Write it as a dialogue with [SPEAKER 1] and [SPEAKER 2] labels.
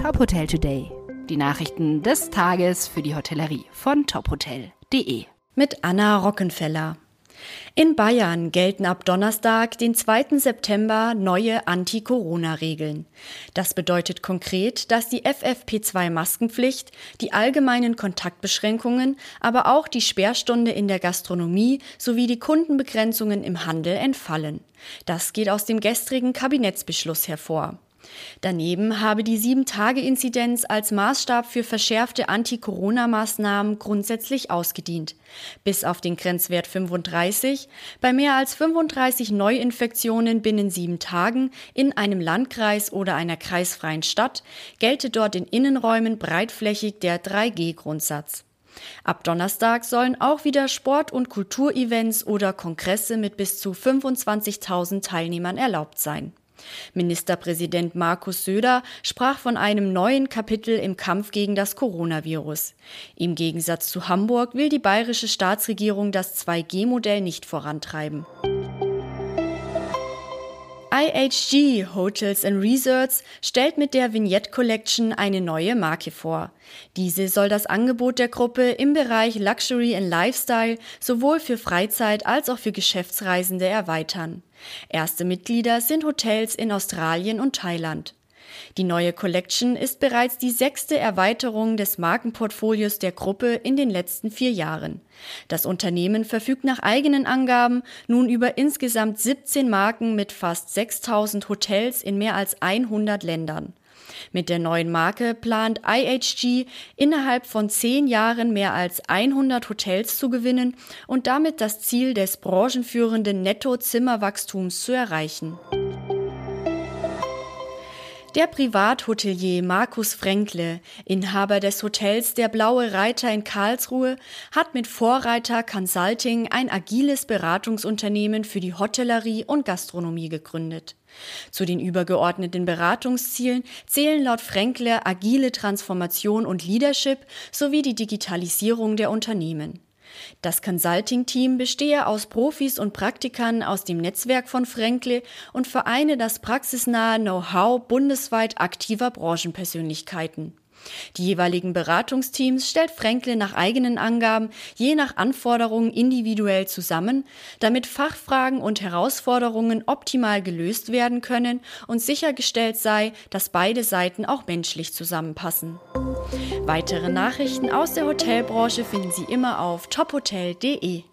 [SPEAKER 1] Top Hotel Today. Die Nachrichten des Tages für die Hotellerie von tophotel.de.
[SPEAKER 2] Mit Anna Rockenfeller. In Bayern gelten ab Donnerstag, den 2. September, neue Anti-Corona-Regeln. Das bedeutet konkret, dass die FFP2-Maskenpflicht, die allgemeinen Kontaktbeschränkungen, aber auch die Sperrstunde in der Gastronomie sowie die Kundenbegrenzungen im Handel entfallen. Das geht aus dem gestrigen Kabinettsbeschluss hervor. Daneben habe die 7-Tage-Inzidenz als Maßstab für verschärfte Anti-Corona-Maßnahmen grundsätzlich ausgedient. Bis auf den Grenzwert 35, bei mehr als 35 Neuinfektionen binnen sieben Tagen in einem Landkreis oder einer kreisfreien Stadt, gelte dort in Innenräumen breitflächig der 3G-Grundsatz. Ab Donnerstag sollen auch wieder Sport- und Kulturevents oder Kongresse mit bis zu 25.000 Teilnehmern erlaubt sein. Ministerpräsident Markus Söder sprach von einem neuen Kapitel im Kampf gegen das Coronavirus. Im Gegensatz zu Hamburg will die bayerische Staatsregierung das 2G-Modell nicht vorantreiben. IHG Hotels and Resorts stellt mit der Vignette Collection eine neue Marke vor. Diese soll das Angebot der Gruppe im Bereich Luxury and Lifestyle sowohl für Freizeit als auch für Geschäftsreisende erweitern. Erste Mitglieder sind Hotels in Australien und Thailand. Die neue Collection ist bereits die sechste Erweiterung des Markenportfolios der Gruppe in den letzten vier Jahren. Das Unternehmen verfügt nach eigenen Angaben nun über insgesamt 17 Marken mit fast 6000 Hotels in mehr als 100 Ländern. Mit der neuen Marke plant IHG innerhalb von zehn Jahren mehr als 100 Hotels zu gewinnen und damit das Ziel des branchenführenden Netto-Zimmerwachstums zu erreichen. Der Privathotelier Markus Fränkle, Inhaber des Hotels Der Blaue Reiter in Karlsruhe, hat mit Vorreiter Consulting ein agiles Beratungsunternehmen für die Hotellerie und Gastronomie gegründet. Zu den übergeordneten Beratungszielen zählen laut Fränkle agile Transformation und Leadership sowie die Digitalisierung der Unternehmen. Das Consulting-Team bestehe aus Profis und Praktikern aus dem Netzwerk von Fränkle und vereine das praxisnahe Know-how bundesweit aktiver Branchenpersönlichkeiten. Die jeweiligen Beratungsteams stellt Fränkle nach eigenen Angaben je nach Anforderungen individuell zusammen, damit Fachfragen und Herausforderungen optimal gelöst werden können und sichergestellt sei, dass beide Seiten auch menschlich zusammenpassen. Weitere Nachrichten aus der Hotelbranche finden Sie immer auf tophotel.de.